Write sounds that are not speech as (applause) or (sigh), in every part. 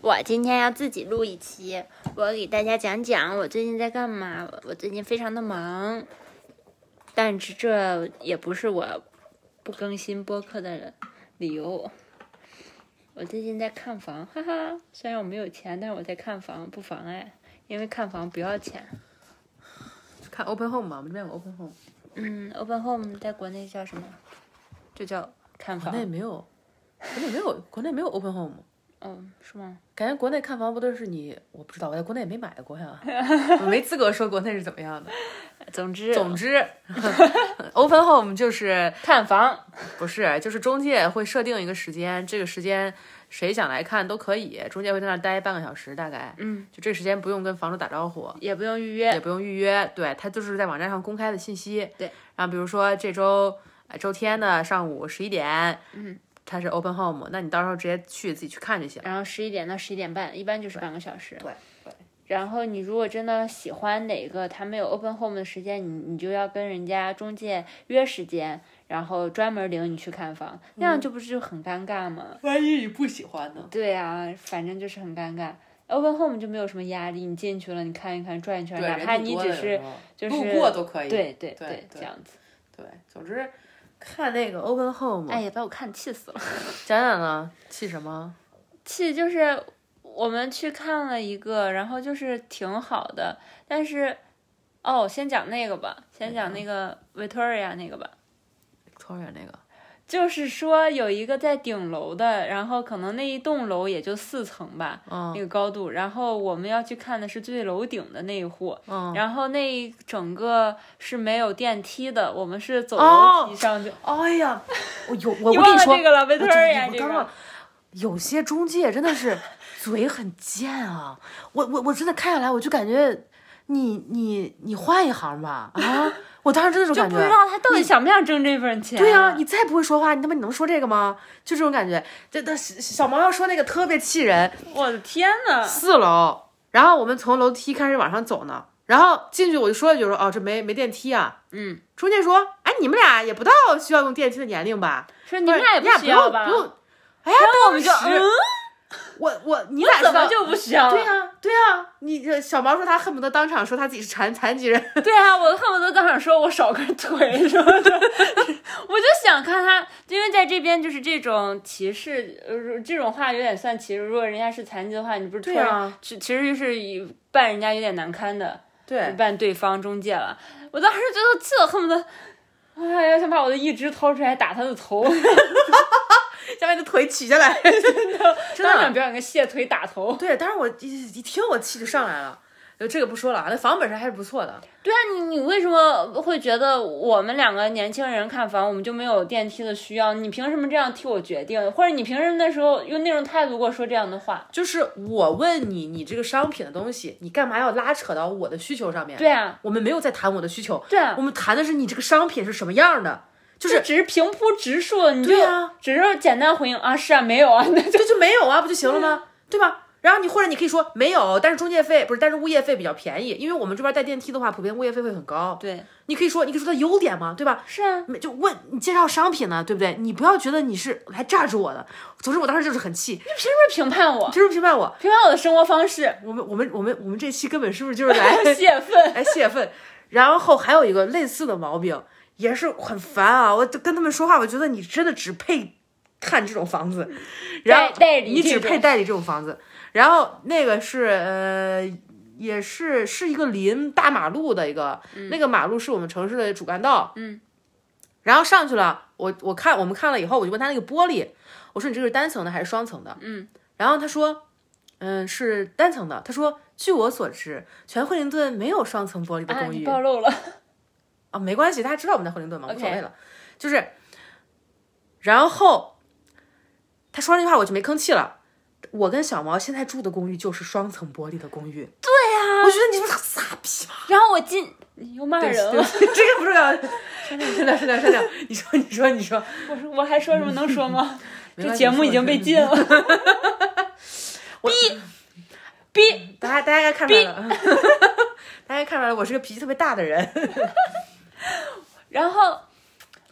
我今天要自己录一期，我给大家讲讲我最近在干嘛。我最近非常的忙，但是这也不是我不更新播客的理由。我最近在看房，哈哈。虽然我没有钱，但是我在看房，不妨碍，因为看房不要钱。看 Open Home 嘛，我们这边有 Open Home。嗯，Open Home 在国内叫什么？就叫看房。国内没有，国内没有，国内没有 Open Home。嗯，是吗？感觉国内看房不都是你？我不知道，我在国内也没买过呀，我 (laughs) 没资格说国内是怎么样的。(laughs) 总之，总之，(laughs) Open Home 就是看房，不是，就是中介会设定一个时间，这个时间谁想来看都可以，中介会在那儿待半个小时，大概，嗯，就这时间不用跟房主打招呼，也不用预约，也不用预约，对，他就是在网站上公开的信息，对。然后比如说这周周天的上午十一点，嗯。它是 open home，那你到时候直接去自己去看就行。然后十一点到十一点半，一般就是半个小时。对对。然后你如果真的喜欢哪个，他没有 open home 的时间，你你就要跟人家中介约时间，然后专门领你去看房，那样就不是就很尴尬吗？万一你不喜欢呢？对呀，反正就是很尴尬。open home 就没有什么压力，你进去了，你看一看，转一圈，哪怕你只是就是路过都可以。对对对，这样子。对，总之。看那个 Open Home，哎呀，把我看气死了！(laughs) 讲讲呢，气什么？气就是我们去看了一个，然后就是挺好的，但是哦，先讲那个吧，先讲那个 Victoria 那个吧，Victoria 那个。就是说有一个在顶楼的，然后可能那一栋楼也就四层吧，那个高度。然后我们要去看的是最楼顶的那一户，嗯，然后那一整个是没有电梯的，我们是走楼梯上去。哎呀，(laughs) 我有我跟你说这个了，维特尔呀，这个。有些中介真的是 (laughs) 嘴很贱啊！我我我真的看下来，我就感觉你你你换一行吧啊！我当时真的是感觉，就不知道他到底想不想挣这份钱。对呀，你再不会说话，你他妈你能说这个吗？就这种感觉。这这小毛要说那个特别气人。我的天呐，四楼，然后我们从楼梯开始往上走呢，然后进去我就说一句说哦这没没电梯啊。嗯。中介说，哎你们俩也不到需要用电梯的年龄吧？说你们俩也不需要吧？不用。哎呀，我们就嗯。(laughs) 我我你俩怎么就不需要？对呀对呀，你这小毛说他恨不得当场说他自己是残残疾人。(laughs) 对啊，我恨不得当场说我少根腿什么的。(laughs) 我就想看他，因为在这边就是这种歧视，呃，这种话有点算歧视。如果人家是残疾的话，你不是对啊，其其实就是扮人家有点难堪的，对，扮对方中介了。我当时觉得这恨不得，哎呀，想把我的一只掏出来打他的头。下面的腿取下来，(laughs) 真的，当场表演个卸腿打头。(laughs) 对，当时我一一听，我气就上来了。就这个不说了啊，那房本身还是不错的。对啊，你你为什么会觉得我们两个年轻人看房，我们就没有电梯的需要？你凭什么这样替我决定？或者你凭什么那时候用那种态度跟我说这样的话？就是我问你，你这个商品的东西，你干嘛要拉扯到我的需求上面？对啊，我们没有在谈我的需求。对啊，我们谈的是你这个商品是什么样的。就是只是平铺直述，你就啊，只是简单回应啊，是啊，没有啊，那就就没有啊，不就行了吗？对吧？然后你或者你可以说没有，但是中介费不是，但是物业费比较便宜，因为我们这边带电梯的话，普遍物业费会很高。对，你可以说，你可以说它优点嘛，对吧？是啊，就问你介绍商品呢，对不对？你不要觉得你是来榨住我的。总之，我当时就是很气，你凭什么评判我？凭什么评判我？评判我的生活方式？我们我们我们我们这期根本是不是就是来泄愤？来泄愤。然后还有一个类似的毛病。也是很烦啊！我就跟他们说话，我觉得你真的只配看这种房子，然后你只配代理这种房子。然后那个是呃，也是是一个临大马路的一个，那个马路是我们城市的主干道。嗯，然后上去了，我我看我们看了以后，我就问他那个玻璃，我说你这是单层的还是双层的？嗯，然后他说，嗯，是单层的。他说，据我所知，全惠灵顿没有双层玻璃的公寓。暴露了。啊，没关系，大家知道我们在惠灵顿嘛，无所谓了。就是，然后他说那句话，我就没吭气了。我跟小毛现在住的公寓就是双层玻璃的公寓。对呀，我觉得你们傻逼吧。然后我进又骂人了，这个不重要。删掉，删掉，删掉，删掉。你说，你说，你说。我说，我还说什么能说吗？(laughs) 这节目已经被禁了。(laughs) 逼逼，大家大家应该看出来了，(laughs) 大家看出来了，我是个脾气特别大的人。(laughs) 然后。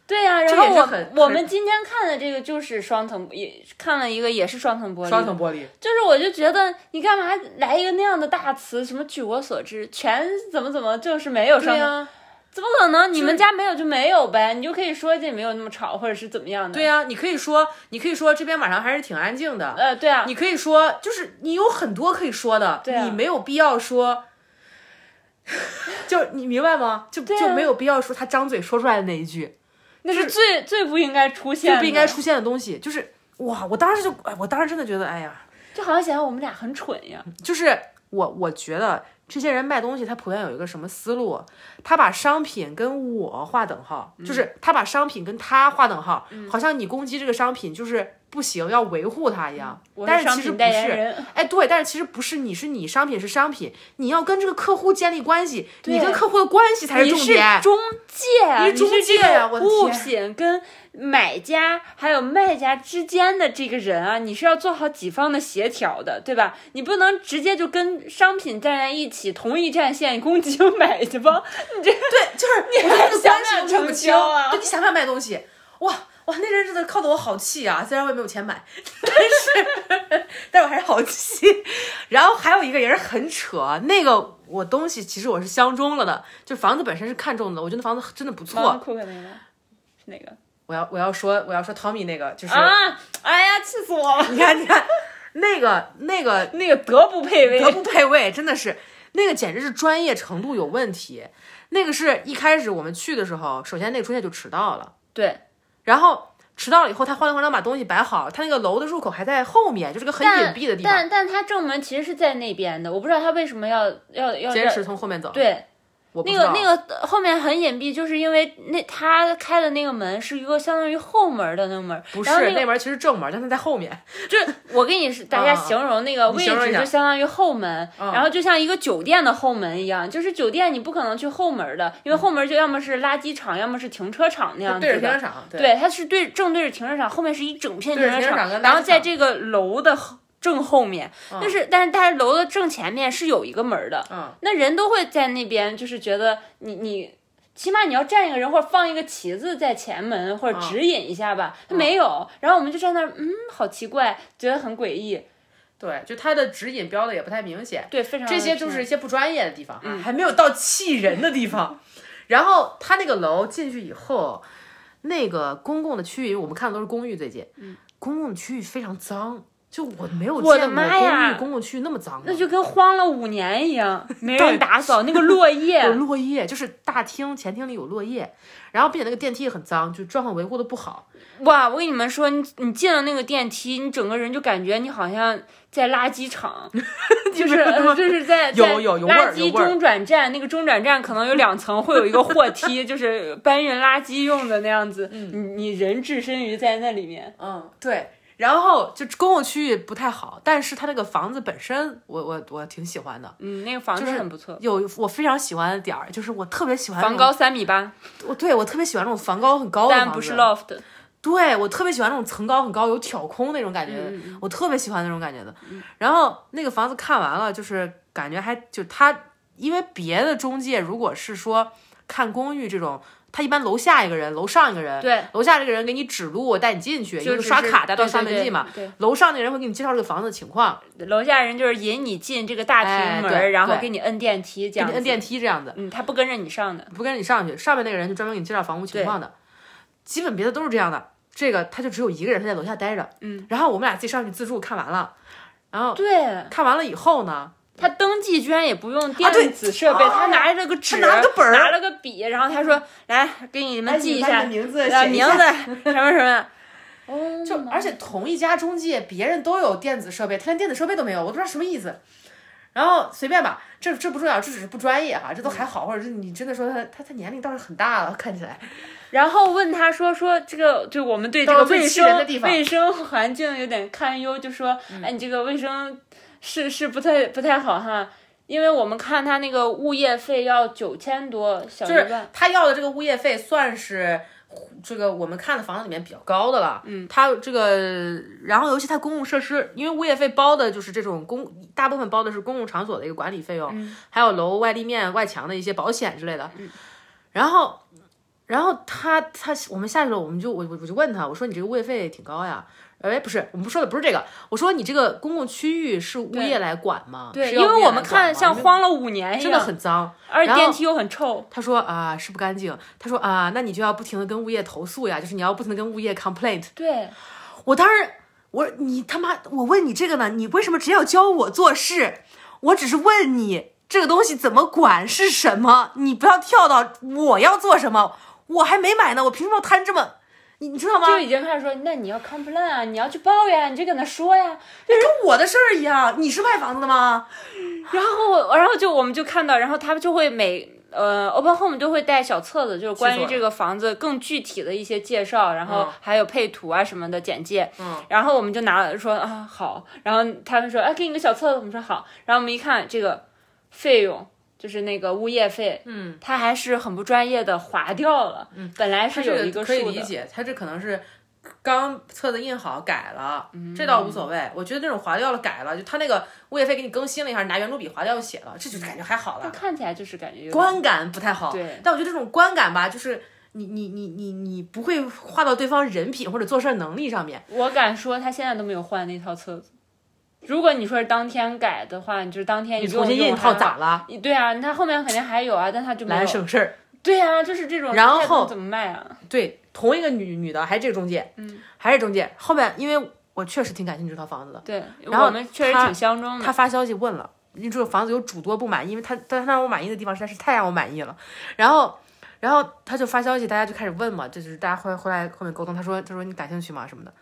对呀，然后我我们今天看的这个就是双层，也看了一个也是双层玻璃。双层玻璃。就是我就觉得你干嘛来一个那样的大词？什么据我所知，全怎么怎么就是没有双层？怎么可能？你们家没有就没有呗，你就可以说这没有那么吵，或者是怎么样的。对呀，你可以说，你可以说这边晚上还是挺安静的。呃，对啊。你可以说，就是你有很多可以说的，你没有必要说，(laughs) 就你明白吗？就就没有必要说他张嘴说出来的那一句。那是最最不应该出现、最不应该出现的东西，就是哇！我当时就，我当时真的觉得，哎呀，就好像显得我们俩很蠢呀。就是我，我觉得这些人卖东西，他普遍有一个什么思路？他把商品跟我划等号，就是他把商品跟他划等号，好像你攻击这个商品就是。不行，要维护它一样，但是其实不是，哎，对，但是其实不是，你是你商品是商品，你要跟这个客户建立关系，你跟客户的关系才是重点，中。介，你是中介啊，物品跟买家还有卖家之间的这个人啊，你是要做好几方的协调的，对吧？你不能直接就跟商品站在一起，同一战线攻击买家方，你这对，就是你还想想成交啊，就你想想卖东西，哇。哇，那阵真的靠得我好气啊！虽然我也没有钱买，但是，但我还是好气。然后还有一个也是很扯，那个我东西其实我是相中了的，就房子本身是看中的，我觉得房子真的不错。酷那个是哪个？我要我要说我要说 Tommy 那个就是啊！哎呀，气死我了！你看你看，那个那个那个德不配位，德不配位，真的是那个简直是专业程度有问题。那个是一开始我们去的时候，首先那个中介就迟到了。对。然后迟到了以后，他慌里慌张把东西摆好，他那个楼的入口还在后面，就是个很隐蔽的地方。但但他正门其实是在那边的，我不知道他为什么要要要坚持从后面走。对。那个那个后面很隐蔽，就是因为那他开的那个门是一个相当于后门的那个门，不是那门其实正门，但它在后面。就是我跟你是 (laughs) 大家形容那个位置，就相当于后门，然后就像一个酒店的后门一样，就是酒店你不可能去后门的，因为后门就要么是垃圾场，要么是停车场那样子的。对着停车场，对，它是对正对着停车场，后面是一整片停车场，然后在这个楼的。正后面，但是但是但是楼的正前面是有一个门的，嗯，那人都会在那边，就是觉得你你起码你要站一个人或者放一个旗子在前门或者指引一下吧，他没有，然后我们就站那儿，嗯，好奇怪，觉得很诡异，对，就他的指引标的也不太明显，对，非常这些就是一些不专业的地方，还没有到气人的地方，然后他那个楼进去以后，那个公共的区域我们看的都是公寓，最近，嗯，公共区域非常脏。就我没有见过公寓公共区域那么脏，那就跟荒了五年一样，(laughs) 没人打扫那个落叶，(laughs) 有落叶，就是大厅前厅里有落叶，然后并且那个电梯也很脏，就状况维护的不好。哇，我跟你们说，你你进了那个电梯，你整个人就感觉你好像在垃圾场，(laughs) 就是就是在有有有垃圾中转站，那个中转站可能有两层，会有一个货梯，就是搬运垃圾用的那样子。你你人置身于在那里面，嗯，对。然后就公共区域不太好，但是它那个房子本身，我我我挺喜欢的。嗯，那个房子很不错。有我非常喜欢的点儿，就是我特别喜欢房高三米八。我对我特别喜欢那种房高很高的房子。但不是 loft。对我特别喜欢那种层高很高、有挑空那种感觉，我特别喜欢那种感觉的。然后那个房子看完了，就是感觉还就它，因为别的中介如果是说看公寓这种。他一般楼下一个人，楼上一个人。对，楼下这个人给你指路，带你进去，就是刷卡带到刷门禁嘛。对，楼上那个人会给你介绍这个房子的情况。楼下人就是引你进这个大厅门，然后给你摁电梯，这样。摁电梯这样子。嗯，他不跟着你上的，不跟着你上去。上面那个人就专门给你介绍房屋情况的，基本别的都是这样的。这个他就只有一个人，他在楼下待着。嗯。然后我们俩自己上去自助看完了，然后对，看完了以后呢。他登记居然也不用电子设备，他拿着个纸，拿个本儿，拿了个笔，然后他说：“来，给你们记一下名字，名字什么什么。(laughs) ”哦，就而且同一家中介，别人都有电子设备，他连电子设备都没有，我都不知道什么意思。然后随便吧，这这不重要，这只是不专业哈，这都还好，或者是你真的说他他他年龄倒是很大了，看起来。然后问他说说这个就我们对这个卫生卫生环境有点堪忧，就说哎你这个卫生是是不太不太好哈。因为我们看他那个物业费要九千多，小就是。他要的这个物业费算是这个我们看的房子里面比较高的了。嗯，他这个，然后尤其他公共设施，因为物业费包的就是这种公，大部分包的是公共场所的一个管理费用，还有楼外立面、外墙的一些保险之类的。嗯，然后，然后他他我们下去了，我们就我我我就问他，我说你这个物业费挺高呀。哎，不是，我们说的不是这个。我说你这个公共区域是物业来管吗？对，因为我们看像荒了五年一样，真的很脏，而且电梯又很臭。他说啊，是不干净。他说啊，那你就要不停的跟物业投诉呀，就是你要不停的跟物业 complaint。对，我当时我你他妈，我问你这个呢，你为什么只要教我做事？我只是问你这个东西怎么管是什么，你不要跳到我要做什么，我还没买呢，我凭什么摊这么？你你知道吗？就已经开始说，那你要 complain 啊，你要去抱怨，你就跟他说呀，就跟我的事儿一样。你是卖房子的吗？然后，然后就我们就看到，然后他们就会每呃 open home 就会带小册子，就是关于这个房子更具体的一些介绍，然后还有配图啊什么的简介。嗯。然后我们就拿了说啊好，然后他们说哎给你个小册子，我们说好，然后我们一看这个费用。就是那个物业费，嗯，他还是很不专业的划掉了，嗯，本来是有一个可以理解，他这可能是刚册子印好改了，嗯这倒无所谓。我觉得那种划掉了改了，就他那个物业费给你更新了一下，拿圆珠笔划掉写了，这就感觉还好了。看起来就是感觉观感不太好，对。但我觉得这种观感吧，就是你你你你你不会划到对方人品或者做事能力上面。我敢说，他现在都没有换那套册子。如果你说是当天改的话，你就是当天你重新印一套咋了？对啊，他后面肯定还有啊，但他就来省事儿。对啊，就是这种。然后怎么卖啊？对，同一个女女的，还是这个中介，嗯，还是中介。后面因为我确实挺感兴趣这套房子的，对，然后我们确实挺相中的。他发消息问了，你这个房子有诸多不满意，因为他他让我满意的地方实在是太让我满意了。然后，然后他就发消息，大家就开始问嘛，就是大家后后来后面沟通，他说他说你感兴趣吗什么的。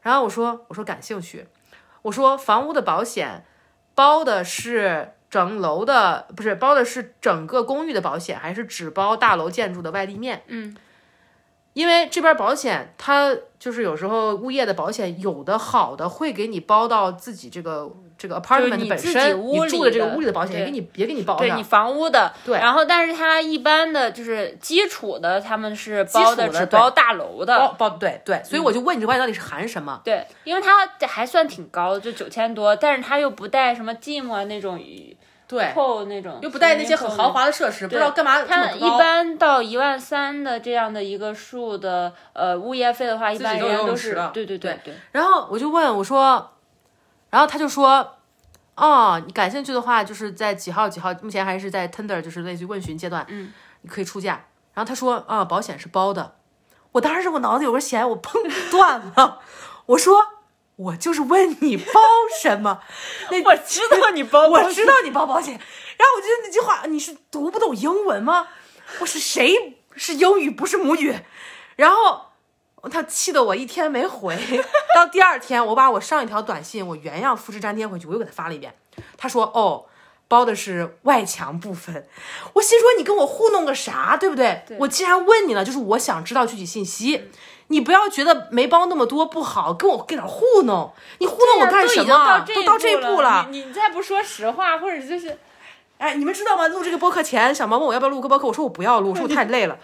然后我说我说感兴趣，我说房屋的保险。包的是整楼的，不是包的是整个公寓的保险，还是只包大楼建筑的外立面？嗯，因为这边保险它就是有时候物业的保险有的好的会给你包到自己这个这个 apartment 本身你住的这个屋里的保险也给你也给你包上，对你房屋的对，然后但是它一般的就是基础的他们是包的只包大楼的包包对对，所以我就问你这保险到底是含什么？对，因为它还算挺高的，就九千多，但是它又不带什么 gym 啊那种。对，扣那种又不带那些很豪华的设施，不知道干嘛。它一般到一万三的这样的一个数的呃物业费的话，一般人都是对对对对。然后我就问我说，然后他就说，哦，你感兴趣的话，就是在几号几号，目前还是在 tender，就是类似于问询阶段，嗯，你可以出价。然后他说，啊，保险是包的。我当时我脑子有个弦，我砰断了。我说。我就是问你包什么？(laughs) 那我知道你包，我知道你包保险。然后我觉得那句话，你是读不懂英文吗？我是谁？是英语不是母语。然后他气得我一天没回。(laughs) 到第二天，我把我上一条短信我原样复制粘贴回去，我又给他发了一遍。他说：“哦，包的是外墙部分。”我心说：“你跟我糊弄个啥？对不对？我既然问你了，就是我想知道具体信息。”你不要觉得没包那么多不好，跟我跟点糊弄，你糊弄我干什么？都到这步了，你你再不说实话，或者就是，哎，你们知道吗？录这个播客前，小毛问我要不要录个播客，我说我不要录，(laughs) 我说我太累了。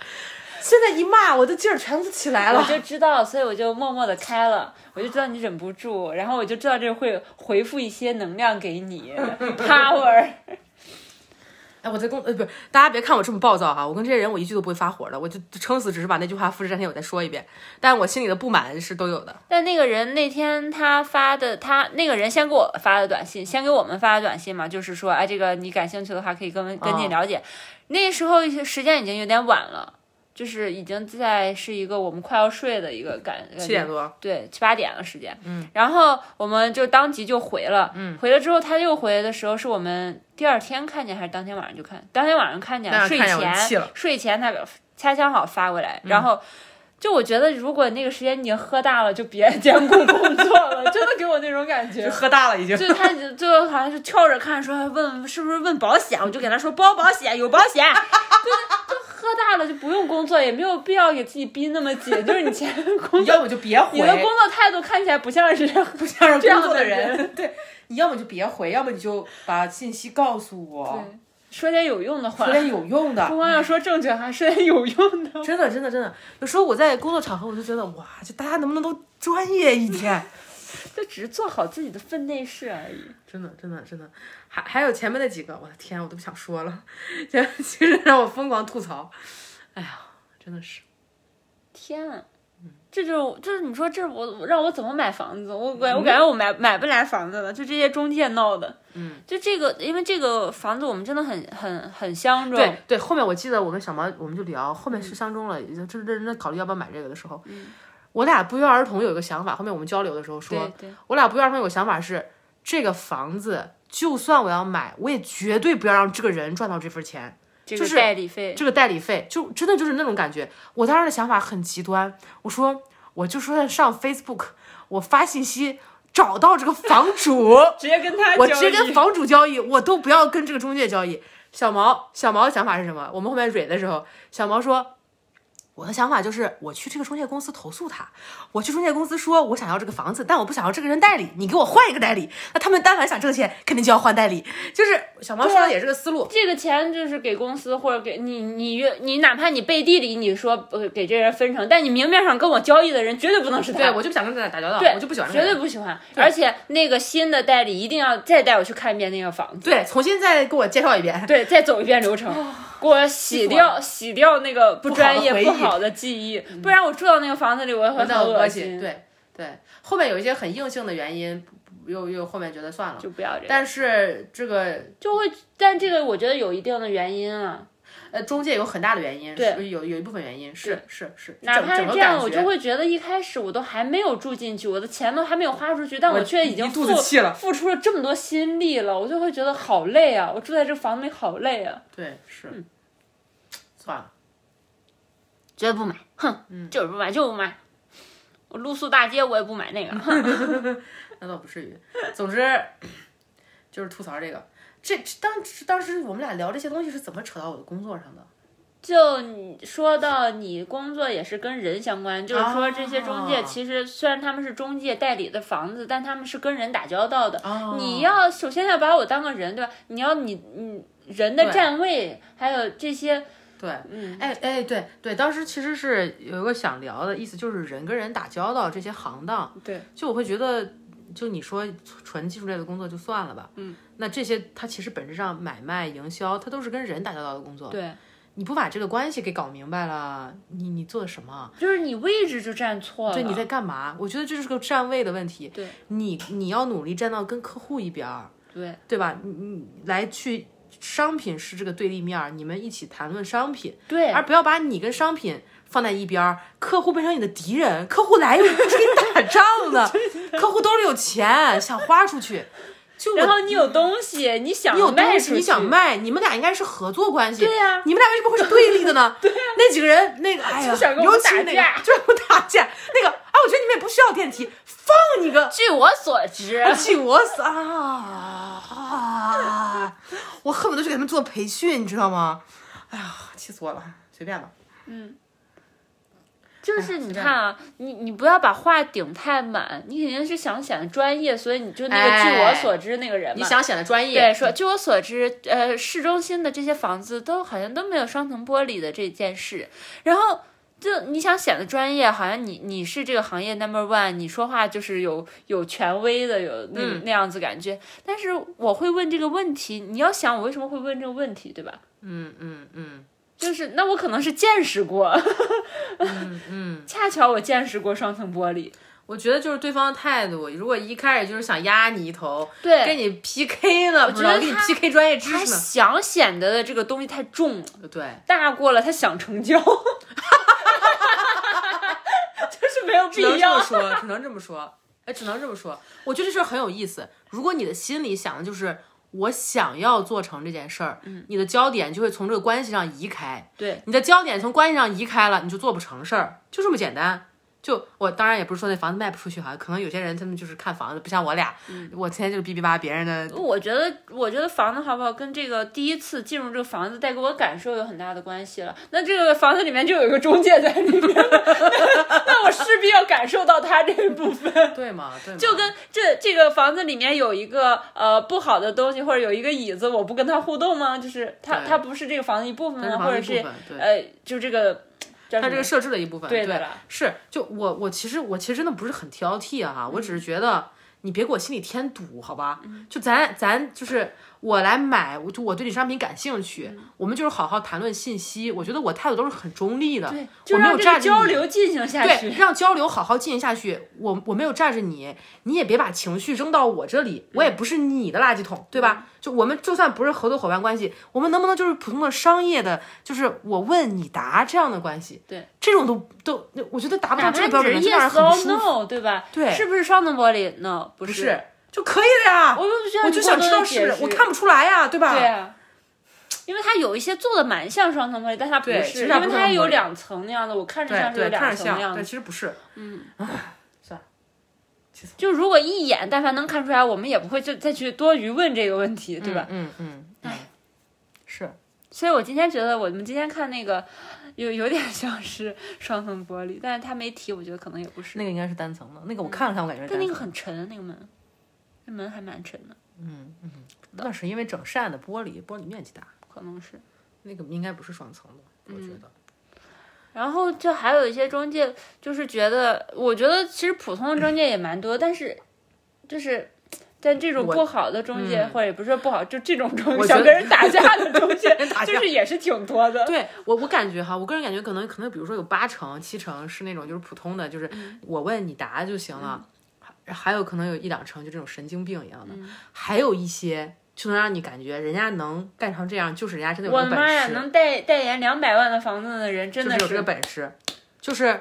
现在一骂，我的劲儿全都起来了。我就知道，所以我就默默的开了，我就知道你忍不住，然后我就知道这会回复一些能量给你，(laughs) power。哎，我在公呃不是，大家别看我这么暴躁哈，我跟这些人我一句都不会发火的，我就撑死只是把那句话复制粘贴我再说一遍，但我心里的不满是都有的。但那个人那天他发的，他那个人先给我发的短信，先给我们发的短信嘛，就是说，哎，这个你感兴趣的话可以跟跟进了解。那时候时间已经有点晚了。就是已经在是一个我们快要睡的一个感，七点多，对，七八点了时间。嗯，然后我们就当即就回了。嗯，回了之后他又回来的时候，是我们第二天看见还是当天晚上就看？当天晚上看见，睡前睡前他恰恰好发过来，然后就我觉得，如果那个时间你已经喝大了，就别 (laughs) 兼顾工作了，真的给我那种感觉。喝大了已经。就他最后好像是跳着看，说问是不是问保险，我就给他说包保险，有保险。就 (laughs) 就喝大了就不用工作，也没有必要给自己逼那么紧。就是你前工作，要么就别回。你的工作态度看起来不像是不像是工作的人。对，你要么就别回，要么你就把信息告诉我。说点有用的话，说点有用的，不光要说正确，还说点有用的。真的，真的，真的，有时候我在工作场合，我就觉得哇，就大家能不能都专业一点？(laughs) 就只是做好自己的分内事而已。真的，真的，真的，还还有前面那几个，我的天，我都不想说了，(laughs) 其实让我疯狂吐槽。哎呀，真的是，天啊。这就就是你说这我让我怎么买房子？我感我感觉我买买不来房子了，就这些中介闹的。嗯，就这个，因为这个房子我们真的很很很相中。对对，后面我记得我跟小毛我们就聊，后面是相中了，就认认真考虑要不要买这个的时候，我俩不约而同有一个想法。后面我们交流的时候说，我俩不约而同有个想法是，这个房子就算我要买，我也绝对不要让这个人赚到这份钱。就是代理费，这个代理费就真的就是那种感觉。我当时的想法很极端，我说我就说上 Facebook，我发信息找到这个房主，(laughs) 直接跟他，我直接跟房主交易，我都不要跟这个中介交易。小毛，小毛的想法是什么？我们后面蕊的时候，小毛说。我的想法就是，我去这个中介公司投诉他。我去中介公司说，我想要这个房子，但我不想要这个人代理，你给我换一个代理。那他们但凡想挣钱，肯定就要换代理。就是小毛说的也是个思路。这个钱就是给公司或者给你，你你哪怕你背地里你说呃给这人分成，但你明面上跟我交易的人绝对不能是他。对我就不想跟他打交道，我就不喜欢。绝对不喜欢。而且那个新的代理一定要再带我去看一遍那个房子，对，重新再给我介绍一遍，对，再走一遍流程。给我洗掉洗掉那个不专业不好的记忆，不然我住到那个房子里我也会很恶心。对对，后面有一些很硬性的原因，又又后面觉得算了，就不要这个。但是这个就会，但这个我觉得有一定的原因啊。呃，中介有很大的原因，对，有有一部分原因是是是。哪怕是这样，我就会觉得一开始我都还没有住进去，我的钱都还没有花出去，但我却已经肚子气了付出了这么多心力了，我就会觉得好累啊！我住在这房子里好累啊！对，是。算了，绝对不买，哼，就是不买，就不买。我露宿大街，我也不买那个。(laughs) 那倒不至于。总之，(coughs) 就是吐槽这个。这当当时我们俩聊这些东西是怎么扯到我的工作上的？就你说到你工作也是跟人相关，就是说这些中介其实虽然他们是中介代理的房子，但他们是跟人打交道的。你要首先要把我当个人，对吧？你要你你人的站位，还有这些。对，嗯哎哎，对对，当时其实是有一个想聊的意思，就是人跟人打交道这些行当，对，就我会觉得，就你说纯技术类的工作就算了吧，嗯，那这些它其实本质上买卖营销，它都是跟人打交道的工作，对，你不把这个关系给搞明白了，你你做的什么？就是你位置就站错了，对，你在干嘛？我觉得这就是个站位的问题，对，你你要努力站到跟客户一边儿，对，对吧？你你来去。商品是这个对立面，你们一起谈论商品，对，而不要把你跟商品放在一边儿，客户变成你的敌人。客户来又不是跟你打仗的，(laughs) 客户兜里有钱，想花出去。就然后你有东西，你想你有东西，你想卖，你们俩应该是合作关系。对呀，你们俩为什么会是对立的呢？(laughs) 对呀，那几个人，那个哎呀，尤其那个就是打架，那个啊，我觉得你们也不需要电梯，放你个。(laughs) 据我所知，据我所啊，我恨不得去给他们做培训，你知道吗？哎呀，气死我了，随便吧。嗯。就是你看啊，你你不要把话顶太满，你肯定是想显得专业，所以你就那个据我所知那个人嘛，你想显得专业，对，说据我所知，呃，市中心的这些房子都好像都没有双层玻璃的这件事，然后就你想显得专业，好像你你是这个行业 number one，你说话就是有有权威的，有那那样子感觉，但是我会问这个问题，你要想我为什么会问这个问题，对吧？嗯嗯嗯。就是那我可能是见识过，嗯嗯，(laughs) 恰巧我见识过双层玻璃。我觉得就是对方的态度，如果一开始就是想压你一头，对，跟你 PK 呢，我觉得跟你 PK 专业知识呢，想显得的这个东西太重了，对，大过了他想成交，(laughs) 就是没有必要。只能这么说，只能这么说，哎，只能这么说。我觉得这事很有意思。如果你的心里想的就是我想要做成这件事儿，嗯，你的焦点就会从这个关系上移开，对，你的焦点从关系上移开了，你就做不成事儿，就这么简单。就我当然也不是说那房子卖不出去哈，可能有些人他们就是看房子，不像我俩，我天天就是哔哔叭别人的。我觉得，我觉得房子好不好跟这个第一次进入这个房子带给我感受有很大的关系了。那这个房子里面就有一个中介在里面，(laughs) 那我势必要感受到他这一部分，(laughs) 对吗？对，就跟这这个房子里面有一个呃不好的东西，或者有一个椅子，我不跟他互动吗？就是他他不是这个房子一部分吗？或者是呃，就这个。它这个设置的一部分，对是就我我其实我其实真的不是很挑剔啊哈，我只是觉得你别给我心里添堵，好吧？就咱咱就是。我来买，我就我对你商品感兴趣，我们就是好好谈论信息。我觉得我态度都是很中立的，我没有站着交流进行下去，对，让交流好好进行下去。我我没有站着你，你也别把情绪扔到我这里，我也不是你的垃圾桶，对吧？就我们就算不是合作伙伴关系，我们能不能就是普通的商业的，就是我问你答这样的关系？对，这种都都，我觉得达不到这个标准，就让人很不舒服，对吧？对，是不是双层玻璃？No，不是。就可以了呀，我我就想知道是，我看不出来呀，对吧？对呀，因为它有一些做的蛮像双层玻璃，但它不是，因为它有两层那样的，我看着像是有两层那样的，但其实不是。嗯，算了，就如果一眼但凡能看出来，我们也不会就再去多余问这个问题，对吧？嗯嗯，哎，是。所以我今天觉得我们今天看那个有有点像是双层玻璃，但是他没提，我觉得可能也不是。那个应该是单层的，那个我看了看，我感觉。但那个很沉，那个门。门还蛮沉的，嗯嗯，那是因为整扇的玻璃，玻璃面积大，可能是。那个应该不是双层的，我觉得。然后就还有一些中介，就是觉得，我觉得其实普通的中介也蛮多，但是就是在这种不好的中介，或者也不是说不好，就这种中介想跟人打架的中介，(laughs) 就是也是挺多的。对我我感觉哈，我个人感觉可能可能比如说有八成七成是那种就是普通的，就是我问你答就行了。还有可能有一两成就这种神经病一样的，还有一些就能让你感觉人家能干成这样，就是人家真的有本事。我的妈呀，能代代言两百万的房子的人，真的是有这个本事。就是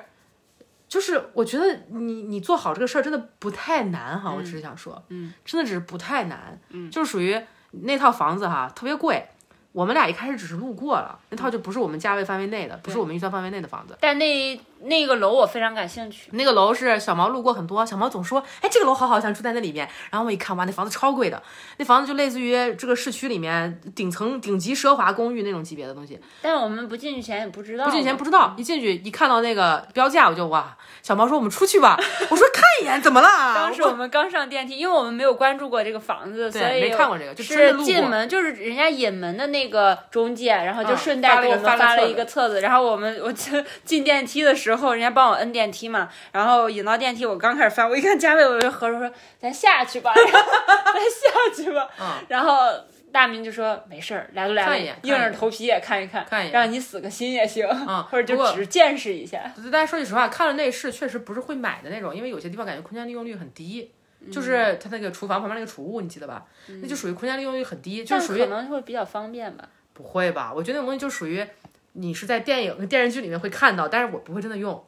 就是，我觉得你你做好这个事儿真的不太难哈，我只是想说，嗯，真的只是不太难，嗯，就是属于那套房子哈，特别贵。我们俩一开始只是路过了，那套就不是我们价位范围内的，不是我们预算范围内的房子。但那那个楼我非常感兴趣，那个楼是小毛路过很多，小毛总说，哎，这个楼好好，想住在那里面。然后我一看，哇，那房子超贵的，那房子就类似于这个市区里面顶层顶级奢华公寓那种级别的东西。但我们不进去前也不知道，不进去前不知道，一进去一看到那个标价，我就哇。小毛说：“我们出去吧。(laughs) ”我说：“看一眼，怎么了？”当时我们刚上电梯，因为我们没有关注过这个房子，所以没看过这个，就是进门就是人家引门的那个中介，然后就顺带给我们发了一个册子。然后我们我进进电梯的时候，人家帮我摁电梯嘛，然后引到电梯，我刚开始翻，我一看价位，我就合着说：“咱下去吧，咱下去吧。”然后。大明就说没事儿，来都来了，硬着头皮也看一看，让你死个心也行，嗯，或者就只是见识一下。大家说句实话，看了内饰确实不是会买的那种，因为有些地方感觉空间利用率很低，就是它那个厨房旁边那个储物，你记得吧？那就属于空间利用率很低，就属于可能会比较方便吧？不会吧？我觉得那种东西就属于你是在电影、电视剧里面会看到，但是我不会真的用。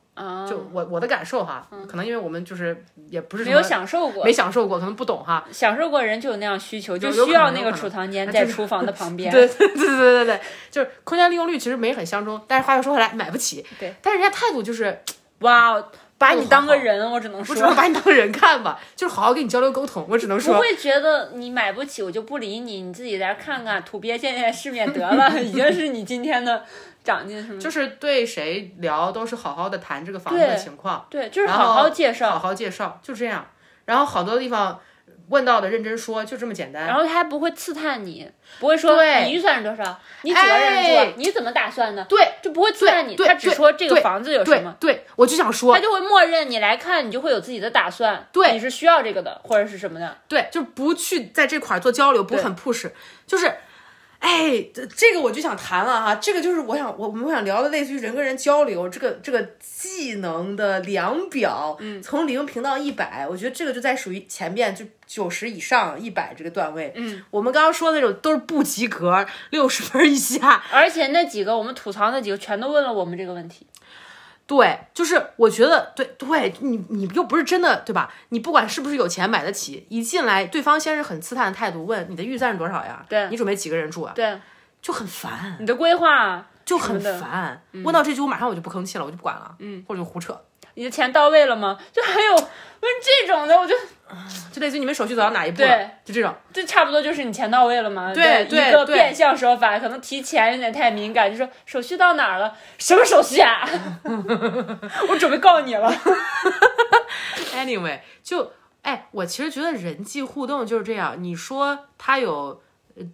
就我我的感受哈，可能因为我们就是也不是没有享受过，没享受过，可能不懂哈。享受过人就有那样需求，就需要那个储藏间在厨房的 (laughs) 旁边。对对对对对对，就是空间利用率其实没很相中，但是话又说回来，买不起。对，但是人家态度就是哇，把你当个人，我只能说，我只能把你当个人看吧，就是好好跟你交流沟通，我只能说。不会觉得你买不起，我就不理你，你自己在看看，土鳖见见世面得了，已经是你今天的。长进是吗？就是对谁聊都是好好的谈这个房子的情况，对，就是好好介绍，好好介绍，就这样。然后好多地方问到的认真说，就这么简单。然后他还不会刺探你，不会说你预算是多少，你几个人住，你怎么打算的？对，就不会刺探你，他只说这个房子有什么。对，我就想说，他就会默认你来看，你就会有自己的打算。对，你是需要这个的，或者是什么的。对，就不去在这块做交流，不很 push，就是。哎，这这个我就想谈了哈，这个就是我想我我们想聊的类似于人跟人交流这个这个技能的量表，嗯，从零评到一百，我觉得这个就在属于前面就九十以上一百这个段位，嗯，我们刚刚说的那种都是不及格，六十分以下，而且那几个我们吐槽那几个全都问了我们这个问题。对，就是我觉得，对对，你你又不是真的，对吧？你不管是不是有钱买得起，一进来，对方先是很刺探的态度，问你的预算是多少呀？对，你准备几个人住啊？对，就很烦。你的规划就很烦。问到这句，我马上我就不吭气了，我就不管了，嗯，或者就胡扯。你的钱到位了吗？就还有问这种的，我就就类似于你们手续走到哪一步了？就这种，这差不多就是你钱到位了嘛？对，一个变相说法，可能提钱有点太敏感，就说手续到哪儿了？什么手续啊？(laughs) 我准备告你了。(laughs) Anyway，就哎，我其实觉得人际互动就是这样。你说他有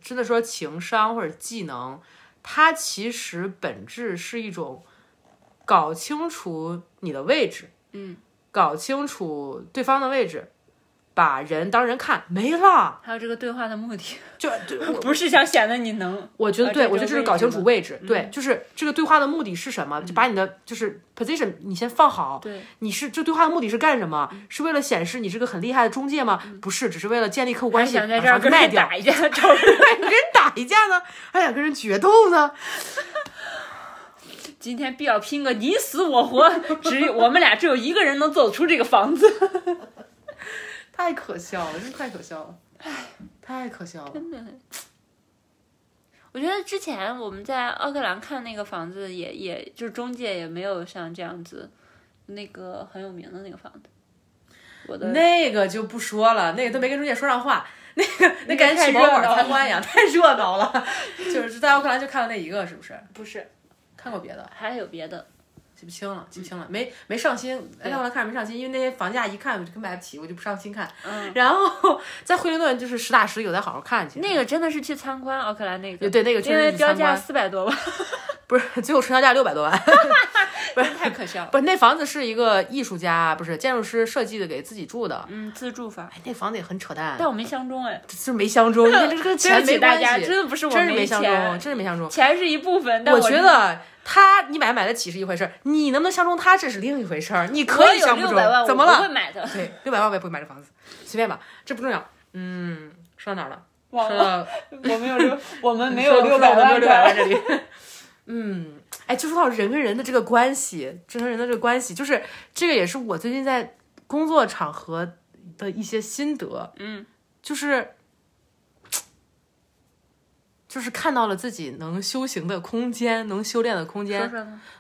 真的说情商或者技能，他其实本质是一种。搞清楚你的位置，嗯，搞清楚对方的位置，把人当人看，没了。还有这个对话的目的，就 (laughs) 不是想显得你能。我觉得对，我觉得这是搞清楚位置，对，就是这个对话的目的是什么？就把你的就是 position 你先放好。对，你是这对话的目的是干什么？是为了显示你是个很厉害的中介吗？不是，只是为了建立客户关系，把房子卖掉。打一架，(laughs) 跟人打一架呢？还想跟人决斗呢？(laughs) 今天必要拼个你死我活，只有我们俩只有一个人能走出这个房子，太可笑了，真太可笑了，唉，太可笑了，真的。我觉得之前我们在奥克兰看那个房子，也也就是中介也没有像这样子，那个很有名的那个房子。我的那个就不说了，那个都没跟中介说上话，那个那感觉去博物馆参观一样，太热闹了。(laughs) 就是在奥克兰就看了那一个，是不是？不是。看过别的，还有别的，记不清了，记不清了，没没上心。哎，我来看着没上心，因为那些房价一看我就买不起，我就不上心看。嗯。(laughs) 然后 (laughs) 在惠灵顿就是实打实有在好好看去。那个真的是去参观奥克兰那个，对那个因为标价四百多万，(laughs) 不是最后成交价六百多万，不是太可笑。不是那房子是一个艺术家，不是建筑师设计的，给自己住的。嗯，自住房。哎，那房子也很扯淡。但我没相中哎，是没相中，跟这个钱没关系。真的不是我没相中，真是没相中。钱是一部分，但我觉得。他你买买得起是一回事儿，你能不能相中他这是另一回事儿。你可以相不中，怎么了？会买的。对，六百万我也不会买这房子，随便吧，这不重要。嗯，说到哪儿了？忘了。(laughs) 我们有六，(laughs) 我们没有六百万，六百万这里。(laughs) 嗯，哎，就说到人跟人的这个关系，人跟人的这个关系，就是这个也是我最近在工作场合的一些心得。嗯，就是。就是看到了自己能修行的空间，能修炼的空间，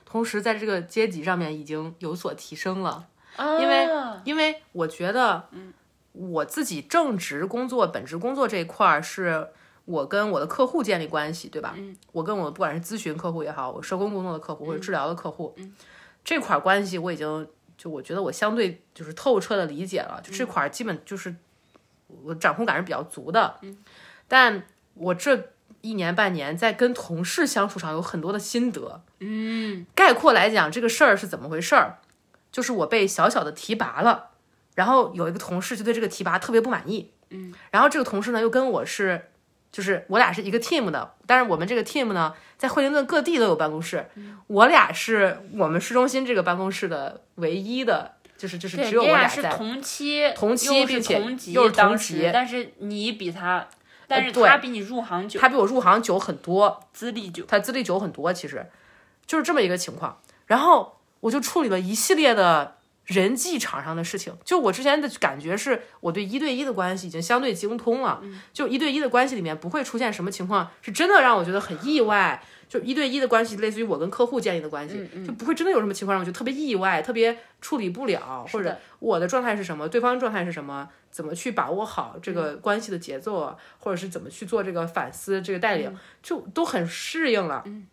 同时在这个阶级上面已经有所提升了。因为，因为我觉得，我自己正职工作、本职工作这一块儿，是我跟我的客户建立关系，对吧？我跟我不管是咨询客户也好，我社工工作的客户或者治疗的客户，这块关系我已经就我觉得我相对就是透彻的理解了，就这块基本就是我掌控感是比较足的。但我这。一年半年在跟同事相处上有很多的心得，嗯，概括来讲这个事儿是怎么回事儿，就是我被小小的提拔了，然后有一个同事就对这个提拔特别不满意，嗯，然后这个同事呢又跟我是，就是我俩是一个 team 的，但是我们这个 team 呢在惠灵顿各地都有办公室，我俩是我们市中心这个办公室的唯一的，就是就是只有我俩在同期同期，并且又是同级，但是你比他。但是他比你入行久，他比我入行久很多，资历久，他资历久很多，其实就是这么一个情况。然后我就处理了一系列的人际场上的事情。就我之前的感觉是，我对一对一的关系已经相对精通了。就一对一的关系里面不会出现什么情况，是真的让我觉得很意外。就一对一的关系，类似于我跟客户建立的关系，就不会真的有什么情况让我觉得特别意外，特别处理不了，或者我的状态是什么，对方状态是什么。怎么去把握好这个关系的节奏啊，或者是怎么去做这个反思、这个带领，就都很适应了。嗯，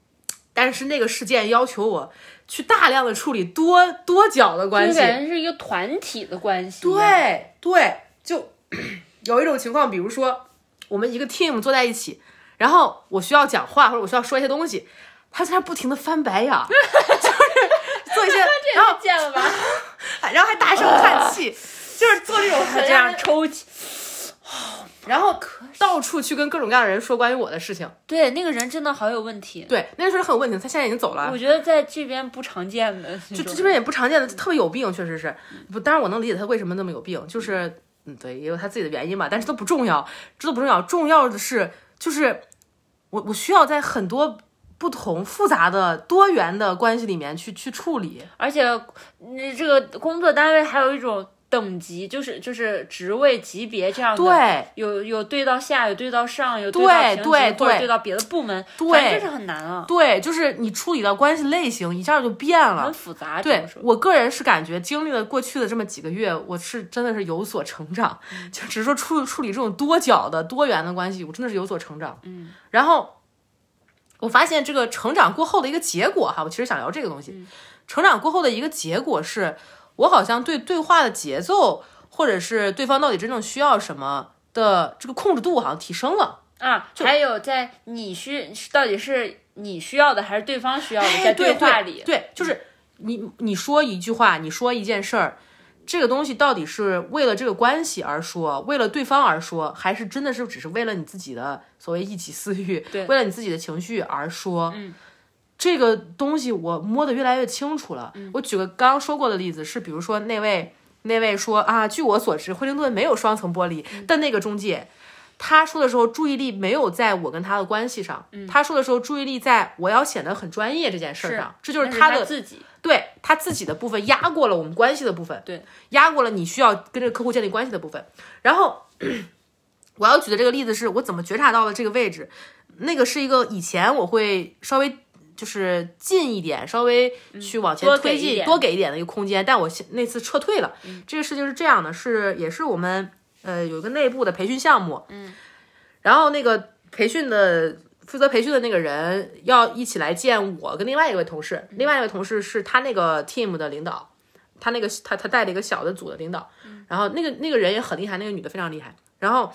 但是那个事件要求我去大量的处理多多角的关系，感觉是一个团体的关系。对对，就 (clears throat) 有一种情况，比如说我们一个 team 坐在一起，然后我需要讲话或者我需要说一些东西，他在那不停的翻白眼，(laughs) 就是做一些，然后见了吧，(laughs) 然后还大声叹气。(laughs) 就是做这种这样抽泣，然后到处去跟各种各样的人说关于我的事情。对，那个人真的好有问题。对，那个人很有问题，他现在已经走了。我觉得在这边不常见的，就这边也不常见的，特别有病，确实是。不，当然我能理解他为什么那么有病，就是嗯，对，也有他自己的原因吧。但是都不重要，这都不重要，重要的是就是我我需要在很多不同复杂的多元的关系里面去去处理，而且你这个工作单位还有一种。等级就是就是职位级别这样的，对，有有对到下，有对到上，有对到平级，或者对到别的部门，对，这是很难啊。对，就是你处理到关系类型一下就变了，很复杂。对我个人是感觉经历了过去的这么几个月，我是真的是有所成长，就只是说处处理这种多角的多元的关系，我真的是有所成长。嗯，然后我发现这个成长过后的一个结果哈，我其实想聊这个东西。成长过后的一个结果是。我好像对对话的节奏，或者是对方到底真正需要什么的这个控制度，好像提升了啊。还有在你需到底是你需要的还是对方需要的，在对话里，对，就是你你说一句话，你说一件事儿，这个东西到底是为了这个关系而说，为了对方而说，还是真的是只是为了你自己的所谓一己私欲，对，为了你自己的情绪而说，嗯。这个东西我摸得越来越清楚了。我举个刚刚说过的例子，是比如说那位那位说啊，据我所知，惠灵顿没有双层玻璃但那个中介，他说的时候注意力没有在我跟他的关系上，他说的时候注意力在我要显得很专业这件事上，这就是他的自己对他自己的部分压过了我们关系的部分，对，压过了你需要跟这个客户建立关系的部分。然后 (clears throat) 我要举的这个例子是我怎么觉察到了这个位置，那个是一个以前我会稍微。就是近一点，稍微去往前推进，多给一点的一个空间。但我那次撤退了。这个事情是这样的，是也是我们呃有一个内部的培训项目，嗯，然后那个培训的负责培训的那个人要一起来见我跟另外一位同事，另外一位同事是他那个 team 的领导，他那个他他带了一个小的组的领导，然后那个那个人也很厉害，那个女的非常厉害，然后。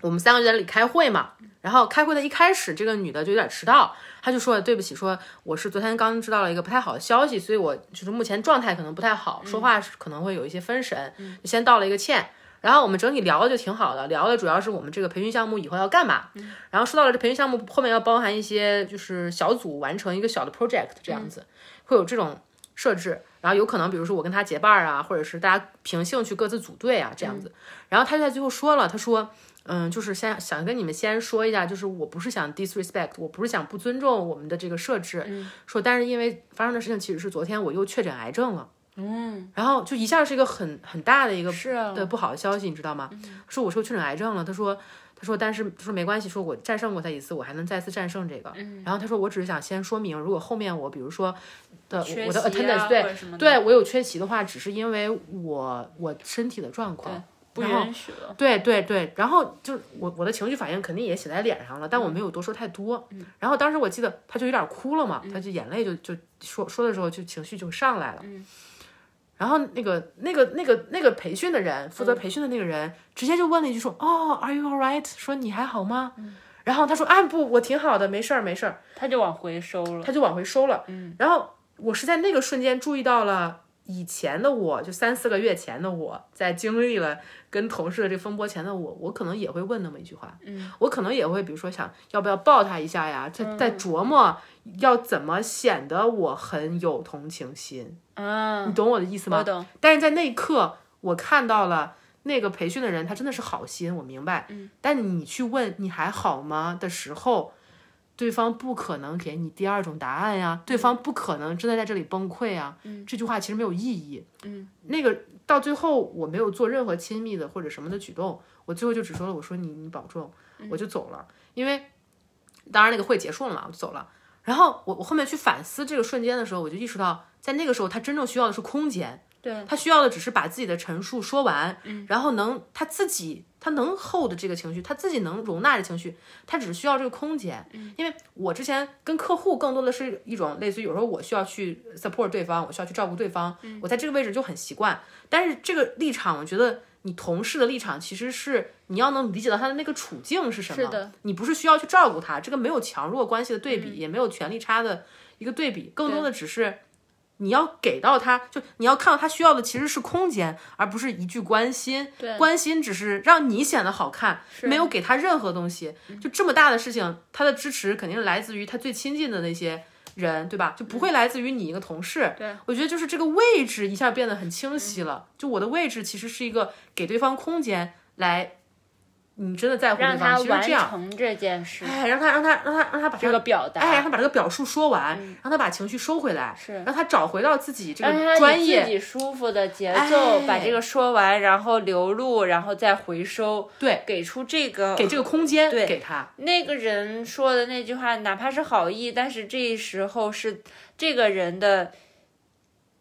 我们三个就在那里开会嘛，然后开会的一开始，这个女的就有点迟到，她就说对不起，说我是昨天刚知道了一个不太好的消息，所以我就是目前状态可能不太好，说话可能会有一些分神，就先道了一个歉。然后我们整体聊的就挺好的，聊的主要是我们这个培训项目以后要干嘛，然后说到了这培训项目后面要包含一些就是小组完成一个小的 project 这样子，会有这种设置，然后有可能比如说我跟他结伴啊，或者是大家凭兴趣各自组队啊这样子，然后他就在最后说了，他说。嗯，就是先想跟你们先说一下，就是我不是想 disrespect，我不是想不尊重我们的这个设置，说但是因为发生的事情其实是昨天我又确诊癌症了，嗯，然后就一下是一个很很大的一个是啊的不好的消息，你知道吗？说我说确诊癌症了，他说他说但是他说没关系，说我战胜过他一次，我还能再次战胜这个，然后他说我只是想先说明，如果后面我比如说的我的 attendance 对对我有缺席的话，只是因为我我身体的状况。不允许了。对对对，然后就我我的情绪反应肯定也写在脸上了，但我没有多说太多。然后当时我记得他就有点哭了嘛，他就眼泪就就说说的时候就情绪就上来了。然后那个那个那个那个培训的人，负责培训的那个人，直接就问了一句说：“哦，Are you alright？” 说你还好吗？然后他说：“啊不，我挺好的，没事儿没事儿。”他就往回收了。他就往回收了。然后我是在那个瞬间注意到了。以前的我就三四个月前的我在经历了跟同事的这风波前的我，我可能也会问那么一句话，嗯，我可能也会比如说想要不要抱他一下呀，在在琢磨要怎么显得我很有同情心，嗯，你懂我的意思吗？我懂。但是在那一刻，我看到了那个培训的人，他真的是好心，我明白，嗯，但你去问你还好吗的时候。对方不可能给你第二种答案呀，对方不可能真的在这里崩溃啊。嗯，这句话其实没有意义。嗯，那个到最后我没有做任何亲密的或者什么的举动，我最后就只说了我说你你保重，我就走了。因为当然那个会结束了嘛，我就走了。然后我我后面去反思这个瞬间的时候，我就意识到，在那个时候他真正需要的是空间。对他需要的只是把自己的陈述说完，嗯，然后能他自己他能 hold 这个情绪，他自己能容纳的情绪，他只需要这个空间。嗯，因为我之前跟客户更多的是一种类似于有时候我需要去 support 对方，我需要去照顾对方，嗯我在这个位置就很习惯。但是这个立场，我觉得你同事的立场其实是你要能理解到他的那个处境是什么，是的，你不是需要去照顾他，这个没有强弱关系的对比，也没有权力差的一个对比，更多的只是。你要给到他，就你要看到他需要的其实是空间，而不是一句关心。对，关心只是让你显得好看，没有给他任何东西。就这么大的事情，他的支持肯定来自于他最亲近的那些人，对吧？就不会来自于你一个同事。对，我觉得就是这个位置一下变得很清晰了。就我的位置其实是一个给对方空间来你真的在乎对让方，他完其实这样，成这件事，哎，让他让他让他让他把这个表达，哎，让他把这个表述说完，让他把情绪收回来，是。让他找回到自己这个专业，自己舒服的节奏、哎。把这个说完，然后流露，然后再回收，对，给出这个给这个空间对。给他，那个人说的那句话，哪怕是好意，但是这时候是这个人的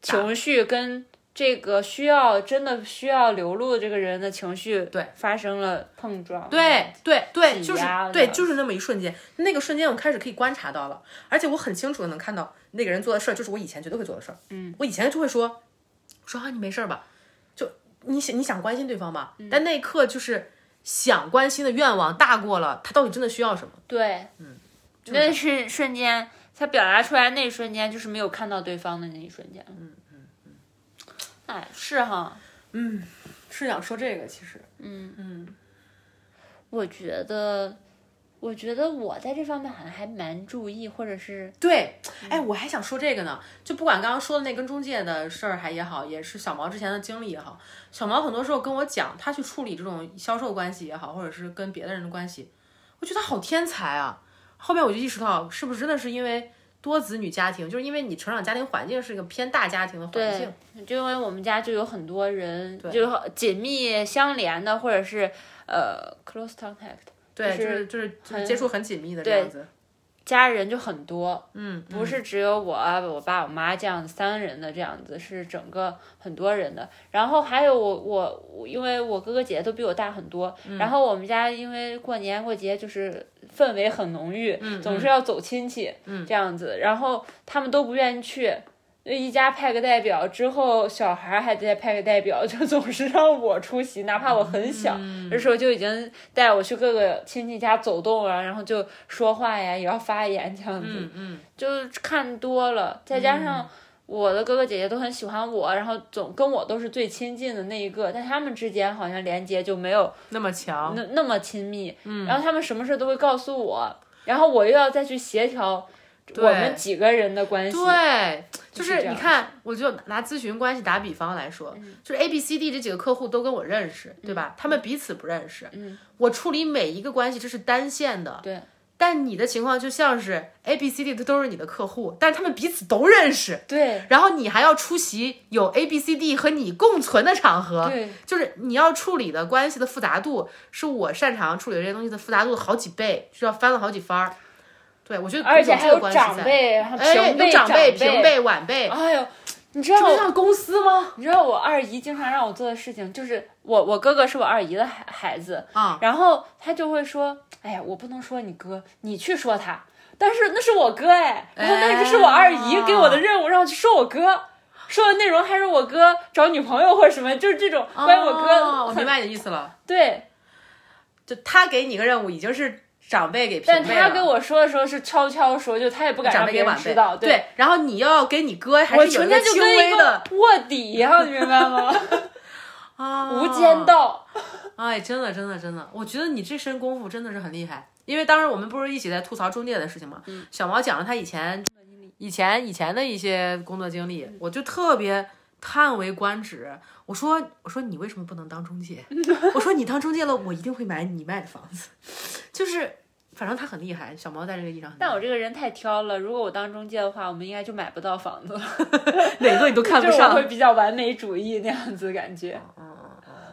情绪跟这个需要真的需要流露的这个人的情绪对发生了碰撞，对对对，就是对，就是那么一瞬间，那个瞬间我开始可以观察到了，而且我很清楚的能看到那个人做的事儿，就是我以前绝对会做的事儿。嗯，我以前就会说，说啊你没事儿吧，就你想你想关心对方吧，嗯但那一刻就是想关心的愿望大过了他到底真的需要什么。对，嗯，那是瞬间，他表达出来那一瞬间，就是没有看到对方的那一瞬间，嗯，哎，是哈，嗯是想说这个，其实嗯。嗯。我觉得，我觉得我在这方面好像还蛮注意，或者是对，哎，我还想说这个呢，就不管刚刚说的那跟中介的事儿还也好，也是小毛之前的经历也好，小毛很多时候跟我讲，他去处理这种销售关系也好，或者是跟别的人的关系，我觉得他好天才啊。后面我就意识到，是不是真的是因为多子女家庭，就是因为你成长家庭环境是一个偏大家庭的环境，就因为我们家就有很多人，就紧密相连的，或者是呃 close contact，对，就就是就是就是接触很紧密的这样子。家人就很多，嗯，不是只有我、我爸、我妈这样三人的这样子，是整个很多人的。然后还有我我我，因为我哥哥姐姐都比我大很多，然后我们家因为过年过节就是氛围很浓郁，总是要走亲戚，这样子，然后他们都不愿意去。一家派个代表之后，小孩还得派个代表，就 (laughs) 总是让我出席，哪怕我很小，那时候就已经带我去各个亲戚家走动啊，然后就说话呀，也要发言这样子。嗯嗯，就看多了，再加上我的哥哥姐姐都很喜欢我，然后总跟我都是最亲近的那一个，但他们之间好像连接就没有那么强，那那么亲密。嗯，然后他们什么事都会告诉我，然后我又要再去协调我们几个人的关系。对，就是你看，我就拿咨询关系打比方来说，就是 A、B、C、D 这几个客户都跟我认识，对吧？他们彼此不认识，嗯，我处理每一个关系这是单线的，对。但你的情况就像是 A、B、C、D 都都是你的客户，但是他们彼此都认识，对。然后你还要出席有 A、B、C、D 和你共存的场合，对，就是你要处理的关系的复杂度，是我擅长处理这些东西的复杂度的好几倍，是要翻了好几番儿。对，我觉得而且还有有这个关系在。长辈，然后哎，平辈、有长辈、平辈、晚辈，哎呦，你知道公司吗？你知道我二姨经常让我做的事情，就是我我哥哥是我二姨的孩孩子啊，然后他就会说，哎呀，我不能说你哥，你去说他，但是那是我哥哎，然后那个是我二姨给我的任务，让我去说我哥。说的内容还是我哥找女朋友或者什么，就是这种关于我哥。哦我明白你的意思了。对，就他给你个任务，已经是长辈给平但他跟我说的时候是悄悄说，就他也不敢让别人知道。对，然后你要给你哥还是有纯粹就一个轻跟一个微的卧底你明白吗？(laughs) 啊无间。道。哎，真的，真的，真的，我觉得你这身功夫真的是很厉害。因为当时我们不是一起在吐槽中介的事情嘛，嗯小毛讲了他以前、以前、以前的一些工作经历，我就特别叹为观止。我说，我说你为什么不能当中介？(laughs) 我说你当中介了，我一定会买你卖的房子。(laughs) 就是，反正他很厉害，小毛在这个意义上但我这个人太挑了，如果我当中介的话，我们应该就买不到房子了。(laughs) 哪个你都看不上。会比较完美主义那样子感觉，嗯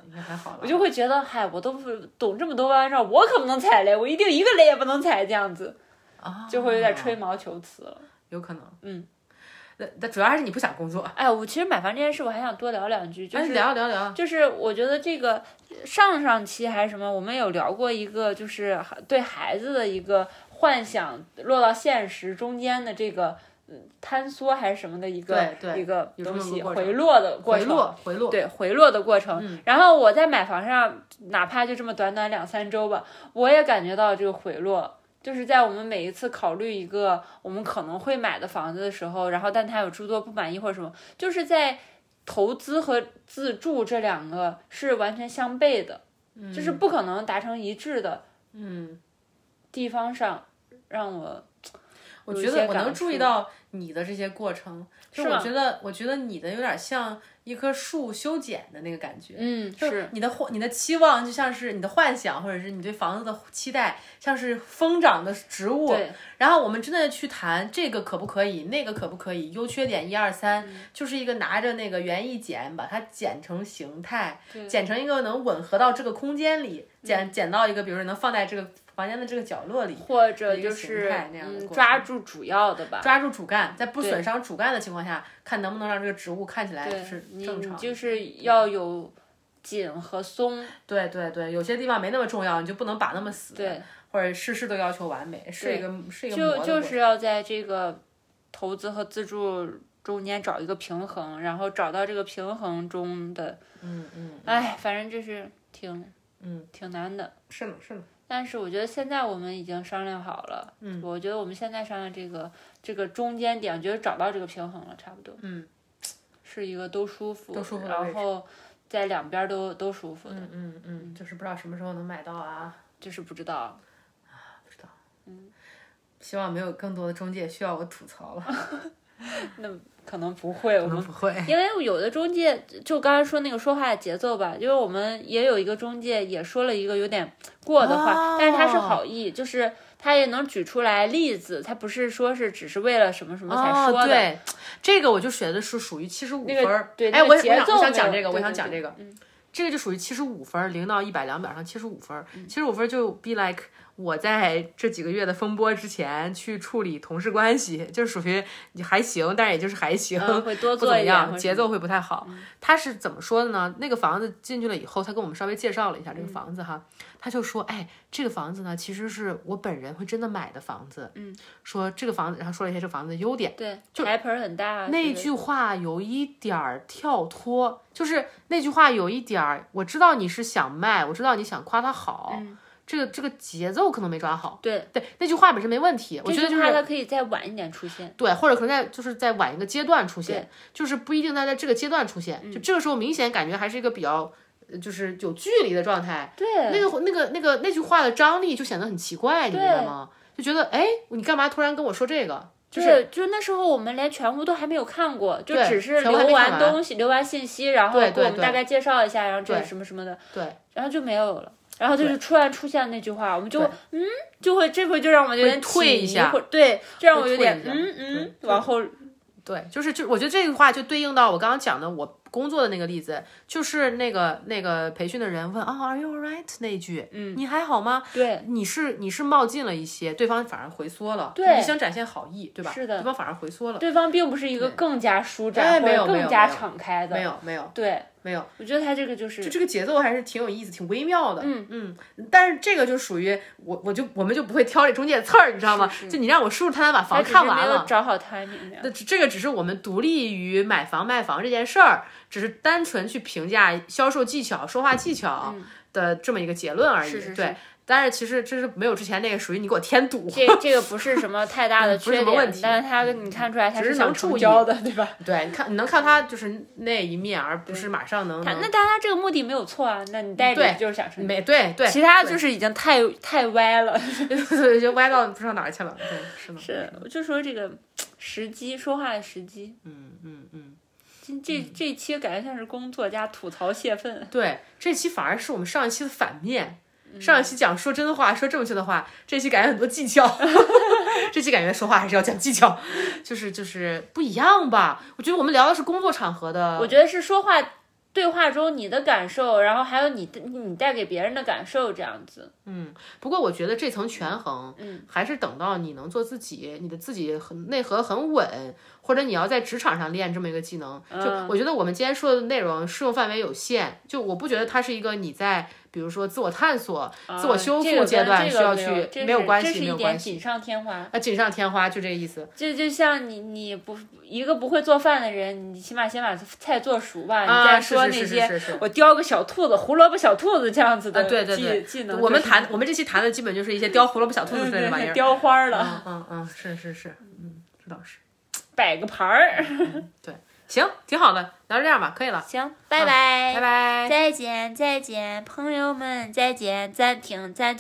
应该还好吧。我就会觉得，嗨，我都不懂这么多弯绕，我可不能踩雷，我一定一个雷也不能踩，这样子啊，就会有点吹毛求疵了。有可能。嗯，那那主要还是你不想工作。哎，我其实买房这件事，我还想多聊两句，就哎，是聊聊聊。就是我觉得这个上上期还是什么，我们有聊过一个，就是对孩子的一个幻想落到现实中间的这个。嗯坍缩还是什么的一个一个东西回落的过回程，落回落。对回落的过程。然后我在买房上，哪怕就这么短短两三周吧，我也感觉到这个回落，就是在我们每一次考虑一个我们可能会买的房子的时候，然后但它有诸多不满意或者什么，就是在投资和自住这两个是完全相悖的，就是不可能达成一致的嗯，地方上，让我我觉得我能注意到你的这些过程，就我觉得我觉得你的有点像。一棵树修剪的那个感觉，嗯，是你的幻，你的期望就像是你的幻想，或者是你对房子的期待，像是疯长的植物。对。然后我们真的去谈这个可不可以，那个可不可以，优缺点一二三，就是一个拿着那个园艺剪，把它剪成形态，剪成一个能吻合到这个空间里，剪剪到一个，比如说能放在这个。房间的这个角落里，或者就是抓住主要的吧，抓住主干，在不损伤主干的情况下，看能不能让这个植物看起来是正常。就是要有紧和松。对对对，有些地方没那么重要，你就不能把那么死。对，或者事事都要求完美，是一个是一个就就是要在这个投资和自助中间找一个平衡，然后找到这个平衡中的，嗯嗯，哎，反正就是挺嗯挺难的。是呢，是的。但是我觉得现在我们已经商量好了，嗯，我觉得我们现在商量这个这个中间点，觉得找到这个平衡了，差不多，嗯，是一个都舒服，都舒服，然后在两边都都舒服的，嗯嗯嗯，就是不知道什么时候能买到啊，就是不知道，啊，不知道，嗯，希望没有更多的中介需要我吐槽了，(laughs) 那。可能不会，我们不会，因为有的中介就刚才说那个说话的节奏吧，因为我们也有一个中介也说了一个有点过的话，但是他是好意，就是他也能举出来例子，他不是说是只是为了什么什么才说的。对，这个我就觉得是属于七十五分儿。对，哎，我我想我想讲这个，我想讲这个，这个就属于七十五分，零到一百两秒上七十五分，七十五分就 be like。我在这几个月的风波之前去处理同事关系，就属于你还行，但是也就是还行，(laughs) 会多做不怎么样，节奏会不太好。他是怎么说的呢？那个房子进去了以后，他跟我们稍微介绍了一下这个房子哈，他就说：“哎，这个房子呢，其实是我本人会真的买的房子。”嗯，说这个房子，然后说了一下这个房子的优点。对，就台盆很大。那句话有一点儿跳脱，就是那句话有一点儿，我知道你是想卖，我知道你想夸他好。这个这个节奏可能没抓好，对对，那句话本身没问题，我觉得就是它可以再晚一点出现，对，或者可能在就是在晚一个阶段出现，就是不一定在在这个阶段出现，就这个时候明显感觉还是一个比较就是有距离的状态，对，那个那个那个那句话的张力就显得很奇怪，你明白吗？就觉得哎，你干嘛突然跟我说这个？就是就那时候我们连全屋都还没有看过，就只是留完东西留完信息，然后给我们大概介绍一下，然后这什么什么的，对，然后就没有了。然后就是突然出现那句话，我们就嗯，就会这回就让我们有点退一下，对，这让我有点嗯嗯，往后，对，就是就我觉得这句话就对应到我刚刚讲的我。工作的那个例子，就是那个那个培训的人问啊，Are you alright？那句，嗯，你还好吗？对，你是你是冒进了一些，对方反而回缩了。对，你想展现好意，对吧？是的，对方反而回缩了。对方并不是一个更加舒展或者更加敞开的，没有没有，对，没有。我觉得他这个就是就这个节奏还是挺有意思、挺微妙的。嗯嗯，但是这个就属于我，我就我们就不会挑这中间刺儿，你知道吗？就你让我叔叔他能把房看完了，找好 timing。那这个只是我们独立于买房卖房这件事儿，只是单纯。去评价销售技巧、说话技巧的这么一个结论而已，对。但是其实这是没有之前那个属于你给我添堵。这这个不是什么太大的 (laughs) 缺点，但是他你看出来他是想成交的，对吧？对，你看你能看他就是那一面，而不是马上能。那但他这个目的没有错啊，那你带着就是想成没对对，其他就是已经太太歪了，(laughs) 就歪到不知道哪去了。对，是的。是，我就说这个时机，说话的时机。嗯嗯嗯。这这期感觉像是工作加吐槽泄愤。对，这期反而是我们上一期的反面。上一期讲说真话、说正确的话，这期感觉很多技巧。(laughs) 这期感觉说话还是要讲技巧，就是就是不一样吧？我觉得我们聊的是工作场合的，我觉得是说话对话中你的感受，然后还有你你带给别人的感受这样子。嗯，不过我觉得这层权衡，嗯，还是等到你能做自己，你的自己很内核很稳。或者你要在职场上练这么一个技能，就我觉得我们今天说的内容适用范围有限，就我不觉得它是一个你在比如说自我探索、自我修复阶段需要去没有关系，没有关系，锦上添花啊，锦上添花就这个意思。就就像你你不一个不会做饭的人，你起码先把菜做熟吧，你再说那些我雕个小兔子、胡萝卜小兔子这样子的技技能。我们谈我们这期谈的基本就是一些雕胡萝卜小兔子这玩意儿，雕花了。嗯嗯，是是是，嗯，这倒是。摆个盘儿，对，行，挺好的，那就这样吧，可以了。行，拜拜，拜拜，再见，再见，朋友们，再见，暂停，暂停。